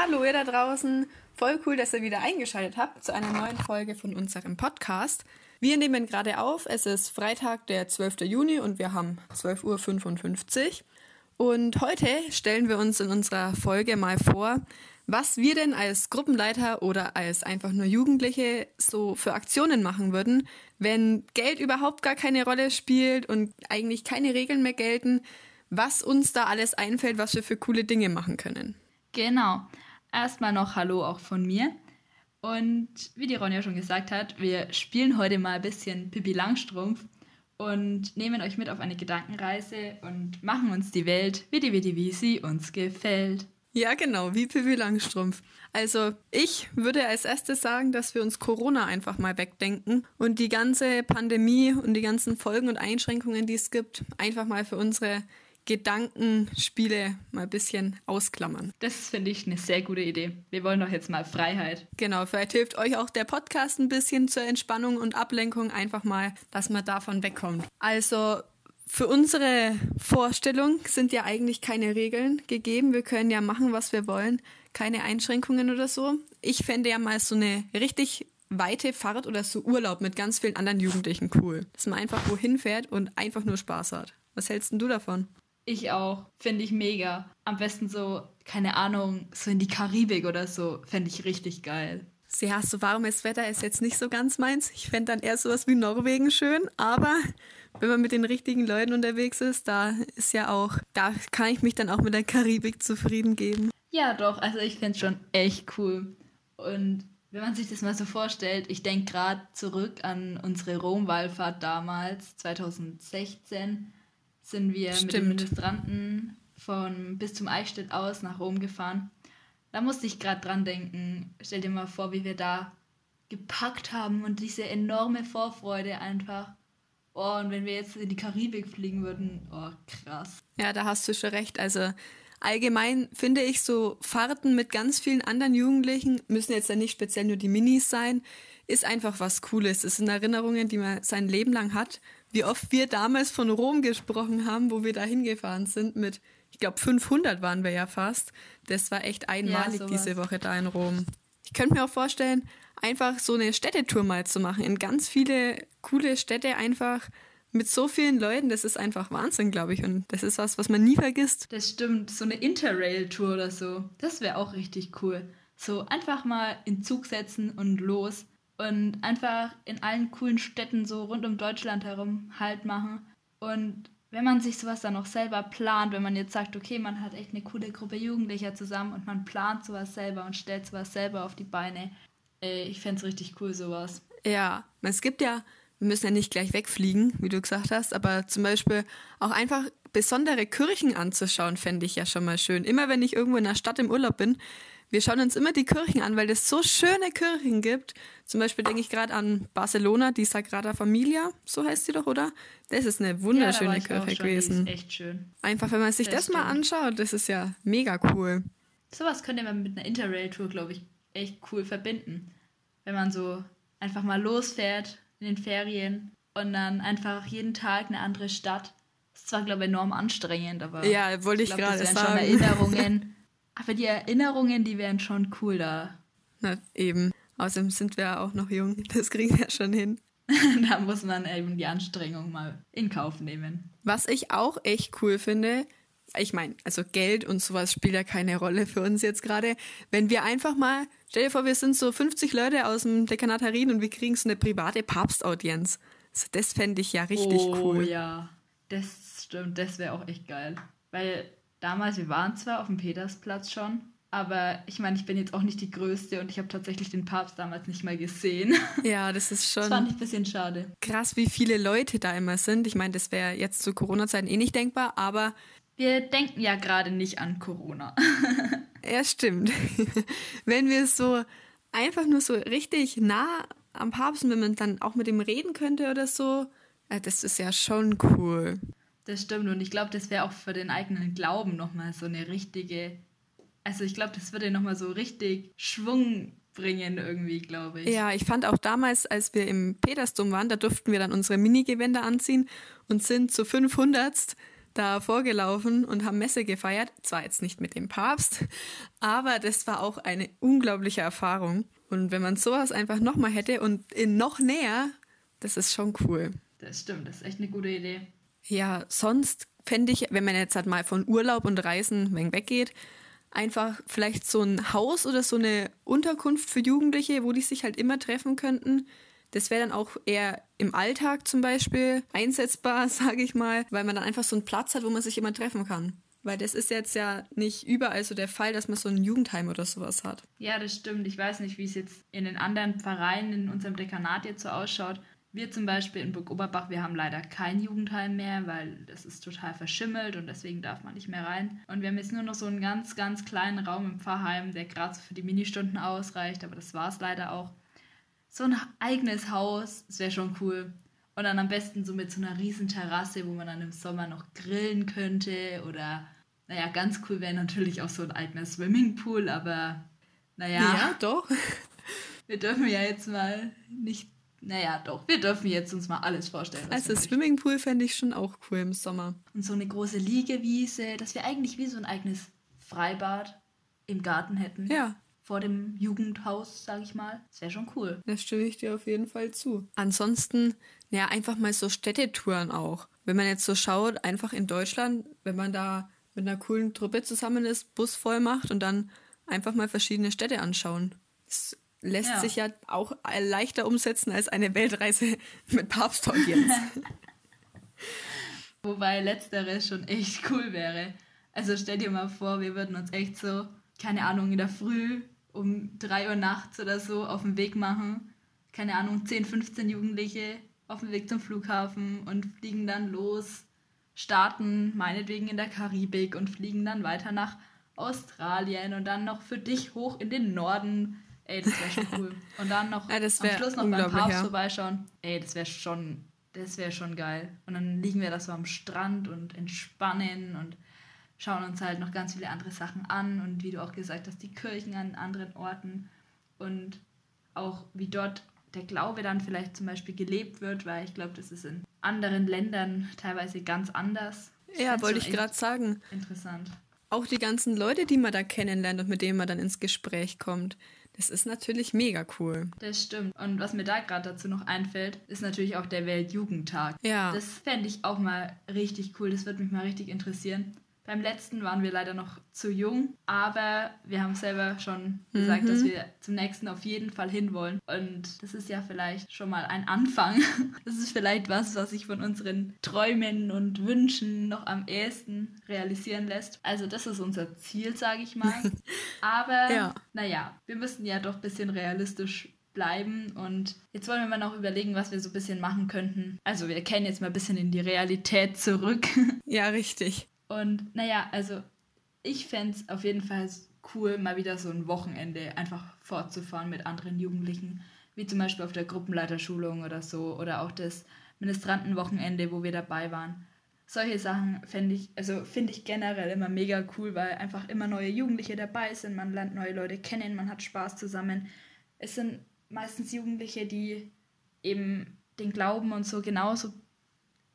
Hallo ihr da draußen. Voll cool, dass ihr wieder eingeschaltet habt zu einer neuen Folge von unserem Podcast. Wir nehmen gerade auf. Es ist Freitag, der 12. Juni und wir haben 12.55 Uhr. Und heute stellen wir uns in unserer Folge mal vor, was wir denn als Gruppenleiter oder als einfach nur Jugendliche so für Aktionen machen würden, wenn Geld überhaupt gar keine Rolle spielt und eigentlich keine Regeln mehr gelten, was uns da alles einfällt, was wir für coole Dinge machen können. Genau. Erstmal noch Hallo auch von mir. Und wie die Ronja schon gesagt hat, wir spielen heute mal ein bisschen Pippi Langstrumpf und nehmen euch mit auf eine Gedankenreise und machen uns die Welt, wie die, wie die, wie sie uns gefällt. Ja, genau, wie Pippi Langstrumpf. Also ich würde als erstes sagen, dass wir uns Corona einfach mal wegdenken und die ganze Pandemie und die ganzen Folgen und Einschränkungen, die es gibt, einfach mal für unsere Gedankenspiele mal ein bisschen ausklammern. Das finde ich eine sehr gute Idee. Wir wollen doch jetzt mal Freiheit. Genau, vielleicht hilft euch auch der Podcast ein bisschen zur Entspannung und Ablenkung einfach mal, dass man davon wegkommt. Also für unsere Vorstellung sind ja eigentlich keine Regeln gegeben. Wir können ja machen, was wir wollen. Keine Einschränkungen oder so. Ich fände ja mal so eine richtig weite Fahrt oder so Urlaub mit ganz vielen anderen Jugendlichen cool. Dass man einfach wohin fährt und einfach nur Spaß hat. Was hältst denn du davon? Ich auch. Finde ich mega. Am besten so, keine Ahnung, so in die Karibik oder so. Fände ich richtig geil. Ja, so warmes Wetter ist jetzt nicht so ganz meins. Ich fände dann eher sowas wie Norwegen schön. Aber wenn man mit den richtigen Leuten unterwegs ist, da ist ja auch, da kann ich mich dann auch mit der Karibik zufrieden geben. Ja, doch. Also ich finde es schon echt cool. Und wenn man sich das mal so vorstellt, ich denke gerade zurück an unsere Rom-Wallfahrt damals, 2016 sind wir Stimmt. mit den Ministranten von bis zum Eichstätt aus nach Rom gefahren. Da musste ich gerade dran denken. Stell dir mal vor, wie wir da gepackt haben und diese enorme Vorfreude einfach. Oh, und wenn wir jetzt in die Karibik fliegen würden, oh, krass. Ja, da hast du schon recht. Also allgemein finde ich so Fahrten mit ganz vielen anderen Jugendlichen, müssen jetzt ja nicht speziell nur die Minis sein, ist einfach was Cooles. Es sind Erinnerungen, die man sein Leben lang hat wie oft wir damals von Rom gesprochen haben, wo wir da hingefahren sind mit, ich glaube 500 waren wir ja fast. Das war echt einmalig ja, diese Woche da in Rom. Ich könnte mir auch vorstellen, einfach so eine Städtetour mal zu machen, in ganz viele coole Städte einfach mit so vielen Leuten, das ist einfach Wahnsinn, glaube ich. Und das ist was, was man nie vergisst. Das stimmt. So eine Interrail-Tour oder so. Das wäre auch richtig cool. So einfach mal in Zug setzen und los und einfach in allen coolen Städten so rund um Deutschland herum Halt machen. Und wenn man sich sowas dann auch selber plant, wenn man jetzt sagt, okay, man hat echt eine coole Gruppe Jugendlicher zusammen und man plant sowas selber und stellt sowas selber auf die Beine, ey, ich fände es richtig cool, sowas. Ja, es gibt ja, wir müssen ja nicht gleich wegfliegen, wie du gesagt hast, aber zum Beispiel auch einfach besondere Kirchen anzuschauen, fände ich ja schon mal schön. Immer wenn ich irgendwo in der Stadt im Urlaub bin, wir schauen uns immer die Kirchen an, weil es so schöne Kirchen gibt. Zum Beispiel denke ich gerade an Barcelona, die Sagrada Familia, so heißt sie doch, oder? Das ist eine wunderschöne ja, Kirche gewesen. Die ist echt schön. Einfach, wenn man sich das, das mal anschaut, das ist ja mega cool. Sowas könnte man mit einer Interrail-Tour, glaube ich, echt cool verbinden. Wenn man so einfach mal losfährt in den Ferien und dann einfach jeden Tag eine andere Stadt. Das ist zwar, glaube ich, enorm anstrengend, aber ja, wollte ich, ich gerade sagen. schon Erinnerungen. Aber die Erinnerungen, die wären schon cool da. Na, eben. Außerdem sind wir ja auch noch jung. Das kriegen wir schon hin. da muss man eben die Anstrengung mal in Kauf nehmen. Was ich auch echt cool finde, ich meine, also Geld und sowas spielt ja keine Rolle für uns jetzt gerade. Wenn wir einfach mal, stell dir vor, wir sind so 50 Leute aus dem Dekanat Harin und wir kriegen so eine private Papstaudienz. Also das fände ich ja richtig oh, cool. Oh ja, das stimmt, das wäre auch echt geil. Weil damals, wir waren zwar auf dem Petersplatz schon, aber ich meine, ich bin jetzt auch nicht die Größte und ich habe tatsächlich den Papst damals nicht mal gesehen. Ja, das ist schon. Das fand ich ein bisschen schade. Krass, wie viele Leute da immer sind. Ich meine, das wäre jetzt zu Corona-Zeiten eh nicht denkbar, aber. Wir denken ja gerade nicht an Corona. ja, stimmt. Wenn wir so einfach nur so richtig nah am Papst wenn man dann auch mit ihm reden könnte oder so, das ist ja schon cool. Das stimmt und ich glaube, das wäre auch für den eigenen Glauben nochmal so eine richtige, also ich glaube, das würde nochmal so richtig Schwung bringen irgendwie, glaube ich. Ja, ich fand auch damals, als wir im Petersdom waren, da durften wir dann unsere Minigewänder anziehen und sind zu 500 da vorgelaufen und haben Messe gefeiert. Zwar jetzt nicht mit dem Papst, aber das war auch eine unglaubliche Erfahrung. Und wenn man sowas einfach nochmal hätte und in noch näher, das ist schon cool. Das stimmt, das ist echt eine gute Idee. Ja, sonst fände ich, wenn man jetzt halt mal von Urlaub und Reisen weggeht, einfach vielleicht so ein Haus oder so eine Unterkunft für Jugendliche, wo die sich halt immer treffen könnten. Das wäre dann auch eher im Alltag zum Beispiel einsetzbar, sage ich mal, weil man dann einfach so einen Platz hat, wo man sich immer treffen kann. Weil das ist jetzt ja nicht überall so der Fall, dass man so ein Jugendheim oder sowas hat. Ja, das stimmt. Ich weiß nicht, wie es jetzt in den anderen Vereinen in unserem Dekanat jetzt so ausschaut. Wir zum Beispiel in Burg Oberbach, wir haben leider kein Jugendheim mehr, weil das ist total verschimmelt und deswegen darf man nicht mehr rein. Und wir haben jetzt nur noch so einen ganz, ganz kleinen Raum im Pfarrheim, der gerade so für die Ministunden ausreicht, aber das war es leider auch. So ein eigenes Haus, das wäre schon cool. Und dann am besten so mit so einer riesen Terrasse, wo man dann im Sommer noch grillen könnte oder, naja, ganz cool wäre natürlich auch so ein eigener Swimmingpool, aber naja. Ja, doch. Wir dürfen ja jetzt mal nicht naja, doch, wir dürfen jetzt uns mal alles vorstellen. Also Swimmingpool fände ich schon auch cool im Sommer. Und so eine große Liegewiese, dass wir eigentlich wie so ein eigenes Freibad im Garten hätten. Ja. Vor dem Jugendhaus, sag ich mal. Das wäre schon cool. Da stimme ich dir auf jeden Fall zu. Ansonsten, ja, einfach mal so Städtetouren auch. Wenn man jetzt so schaut, einfach in Deutschland, wenn man da mit einer coolen Truppe zusammen ist, Bus voll macht und dann einfach mal verschiedene Städte anschauen. Das lässt ja. sich ja auch leichter umsetzen als eine Weltreise mit Papstaudienz. Wobei letzteres schon echt cool wäre. Also stell dir mal vor, wir würden uns echt so, keine Ahnung, in der Früh um 3 Uhr nachts oder so auf den Weg machen. Keine Ahnung, 10, 15 Jugendliche auf dem Weg zum Flughafen und fliegen dann los, starten meinetwegen in der Karibik und fliegen dann weiter nach Australien und dann noch für dich hoch in den Norden Ey, das wäre schon cool. Und dann noch ja, am Schluss noch beim Papst ja. vorbeischauen. Ey, das wäre schon, das wäre schon geil. Und dann liegen wir da so am Strand und entspannen und schauen uns halt noch ganz viele andere Sachen an und wie du auch gesagt hast, die Kirchen an anderen Orten und auch wie dort der Glaube dann vielleicht zum Beispiel gelebt wird, weil ich glaube, das ist in anderen Ländern teilweise ganz anders. Ja, wollte ich gerade sagen. Interessant. Auch die ganzen Leute, die man da kennenlernt und mit denen man dann ins Gespräch kommt. Das ist natürlich mega cool. Das stimmt. Und was mir da gerade dazu noch einfällt, ist natürlich auch der Weltjugendtag. Ja. Das fände ich auch mal richtig cool. Das würde mich mal richtig interessieren. Beim letzten waren wir leider noch zu jung, aber wir haben selber schon gesagt, mhm. dass wir zum nächsten auf jeden Fall hinwollen. Und das ist ja vielleicht schon mal ein Anfang. Das ist vielleicht was, was sich von unseren Träumen und Wünschen noch am ehesten realisieren lässt. Also das ist unser Ziel, sage ich mal. Aber ja. naja, wir müssen ja doch ein bisschen realistisch bleiben. Und jetzt wollen wir mal noch überlegen, was wir so ein bisschen machen könnten. Also wir kennen jetzt mal ein bisschen in die Realität zurück. Ja, richtig. Und naja, also ich fände es auf jeden Fall cool, mal wieder so ein Wochenende einfach fortzufahren mit anderen Jugendlichen, wie zum Beispiel auf der Gruppenleiterschulung oder so, oder auch das Ministrantenwochenende, wo wir dabei waren. Solche Sachen fände ich, also finde ich generell immer mega cool, weil einfach immer neue Jugendliche dabei sind, man lernt neue Leute kennen, man hat Spaß zusammen. Es sind meistens Jugendliche, die eben den Glauben und so genauso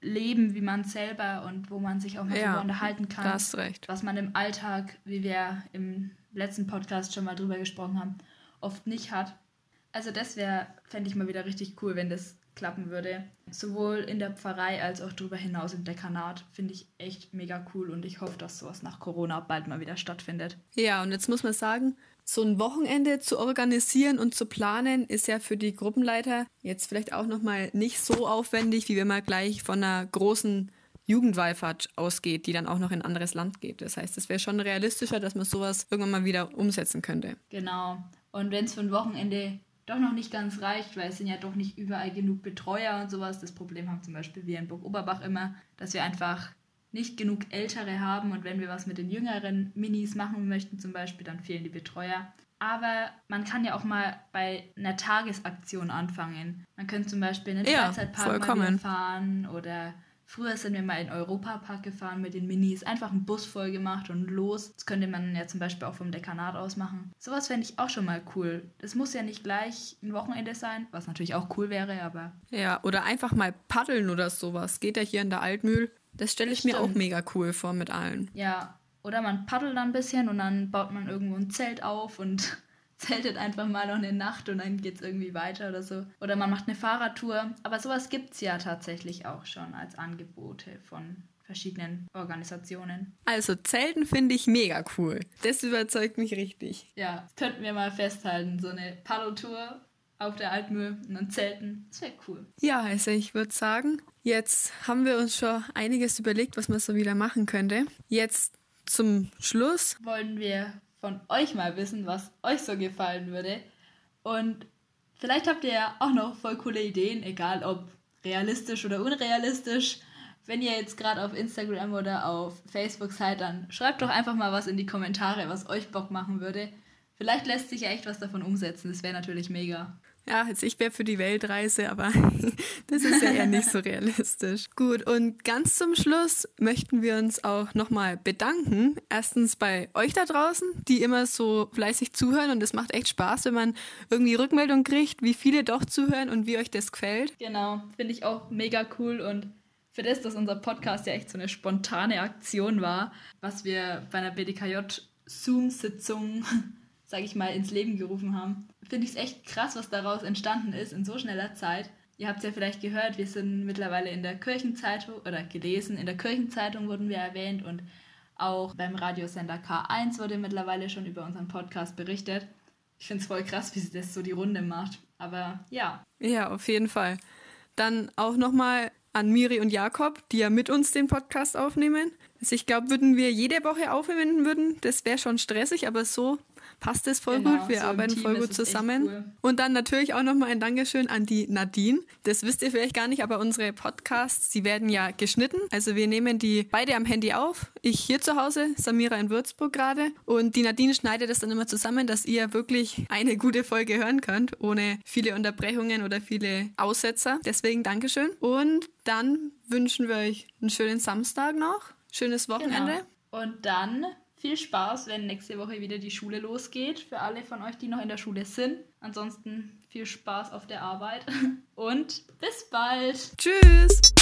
leben wie man selber und wo man sich auch mal ja, unterhalten kann. Da hast recht. Was man im Alltag, wie wir im letzten Podcast schon mal drüber gesprochen haben, oft nicht hat. Also das wäre, fände ich mal wieder richtig cool, wenn das klappen würde. Sowohl in der Pfarrei als auch darüber hinaus im Dekanat finde ich echt mega cool und ich hoffe, dass sowas nach Corona bald mal wieder stattfindet. Ja, und jetzt muss man sagen, so ein Wochenende zu organisieren und zu planen ist ja für die Gruppenleiter jetzt vielleicht auch noch mal nicht so aufwendig, wie wenn man gleich von einer großen Jugendwallfahrt ausgeht, die dann auch noch in ein anderes Land geht. Das heißt, es wäre schon realistischer, dass man sowas irgendwann mal wieder umsetzen könnte. Genau. Und wenn es für ein Wochenende doch noch nicht ganz reicht, weil es sind ja doch nicht überall genug Betreuer und sowas. Das Problem haben zum Beispiel wir in Burg Oberbach immer, dass wir einfach nicht genug Ältere haben und wenn wir was mit den jüngeren Minis machen möchten zum Beispiel, dann fehlen die Betreuer. Aber man kann ja auch mal bei einer Tagesaktion anfangen. Man könnte zum Beispiel in den ja, Freizeitpark fahren oder Früher sind wir mal in Europapark gefahren mit den Minis, einfach einen Bus voll gemacht und los. Das könnte man ja zum Beispiel auch vom Dekanat aus machen. Sowas fände ich auch schon mal cool. Das muss ja nicht gleich ein Wochenende sein, was natürlich auch cool wäre, aber. Ja, oder einfach mal paddeln oder sowas. Geht ja hier in der Altmühl. Das stelle ich mir auch mega cool vor mit allen. Ja, oder man paddelt dann ein bisschen und dann baut man irgendwo ein Zelt auf und zeltet einfach mal noch eine Nacht und dann geht es irgendwie weiter oder so. Oder man macht eine Fahrradtour. Aber sowas gibt es ja tatsächlich auch schon als Angebote von verschiedenen Organisationen. Also Zelten finde ich mega cool. Das überzeugt mich richtig. Ja, das könnten wir mal festhalten. So eine Paddeltour auf der Altmühl und dann Zelten. Das wäre cool. Ja, also ich würde sagen, jetzt haben wir uns schon einiges überlegt, was man so wieder machen könnte. Jetzt zum Schluss wollen wir von euch mal wissen, was euch so gefallen würde. Und vielleicht habt ihr ja auch noch voll coole Ideen, egal ob realistisch oder unrealistisch. Wenn ihr jetzt gerade auf Instagram oder auf Facebook seid, dann schreibt doch einfach mal was in die Kommentare, was euch Bock machen würde. Vielleicht lässt sich ja echt was davon umsetzen. Das wäre natürlich mega. Ja, also ich wäre für die Weltreise, aber das ist ja eher nicht so realistisch. Gut, und ganz zum Schluss möchten wir uns auch nochmal bedanken. Erstens bei euch da draußen, die immer so fleißig zuhören und es macht echt Spaß, wenn man irgendwie Rückmeldung kriegt, wie viele doch zuhören und wie euch das gefällt. Genau, finde ich auch mega cool und für das, dass unser Podcast ja echt so eine spontane Aktion war, was wir bei einer BDKJ Zoom-Sitzung sage ich mal, ins Leben gerufen haben. Finde ich es echt krass, was daraus entstanden ist in so schneller Zeit. Ihr habt es ja vielleicht gehört, wir sind mittlerweile in der Kirchenzeitung oder gelesen, in der Kirchenzeitung wurden wir erwähnt und auch beim Radiosender K1 wurde mittlerweile schon über unseren Podcast berichtet. Ich finde es voll krass, wie sie das so die Runde macht. Aber ja. Ja, auf jeden Fall. Dann auch nochmal an Miri und Jakob, die ja mit uns den Podcast aufnehmen. Also ich glaube, würden wir jede Woche aufnehmen würden, das wäre schon stressig, aber so passt es voll genau, gut. Wir so arbeiten voll gut zusammen. Cool. Und dann natürlich auch nochmal ein Dankeschön an die Nadine. Das wisst ihr vielleicht gar nicht, aber unsere Podcasts, die werden ja geschnitten. Also wir nehmen die beide am Handy auf. Ich hier zu Hause, Samira in Würzburg gerade. Und die Nadine schneidet das dann immer zusammen, dass ihr wirklich eine gute Folge hören könnt, ohne viele Unterbrechungen oder viele Aussetzer. Deswegen Dankeschön. Und dann wünschen wir euch einen schönen Samstag noch. Schönes Wochenende. Genau. Und dann viel Spaß, wenn nächste Woche wieder die Schule losgeht. Für alle von euch, die noch in der Schule sind. Ansonsten viel Spaß auf der Arbeit und bis bald. Tschüss.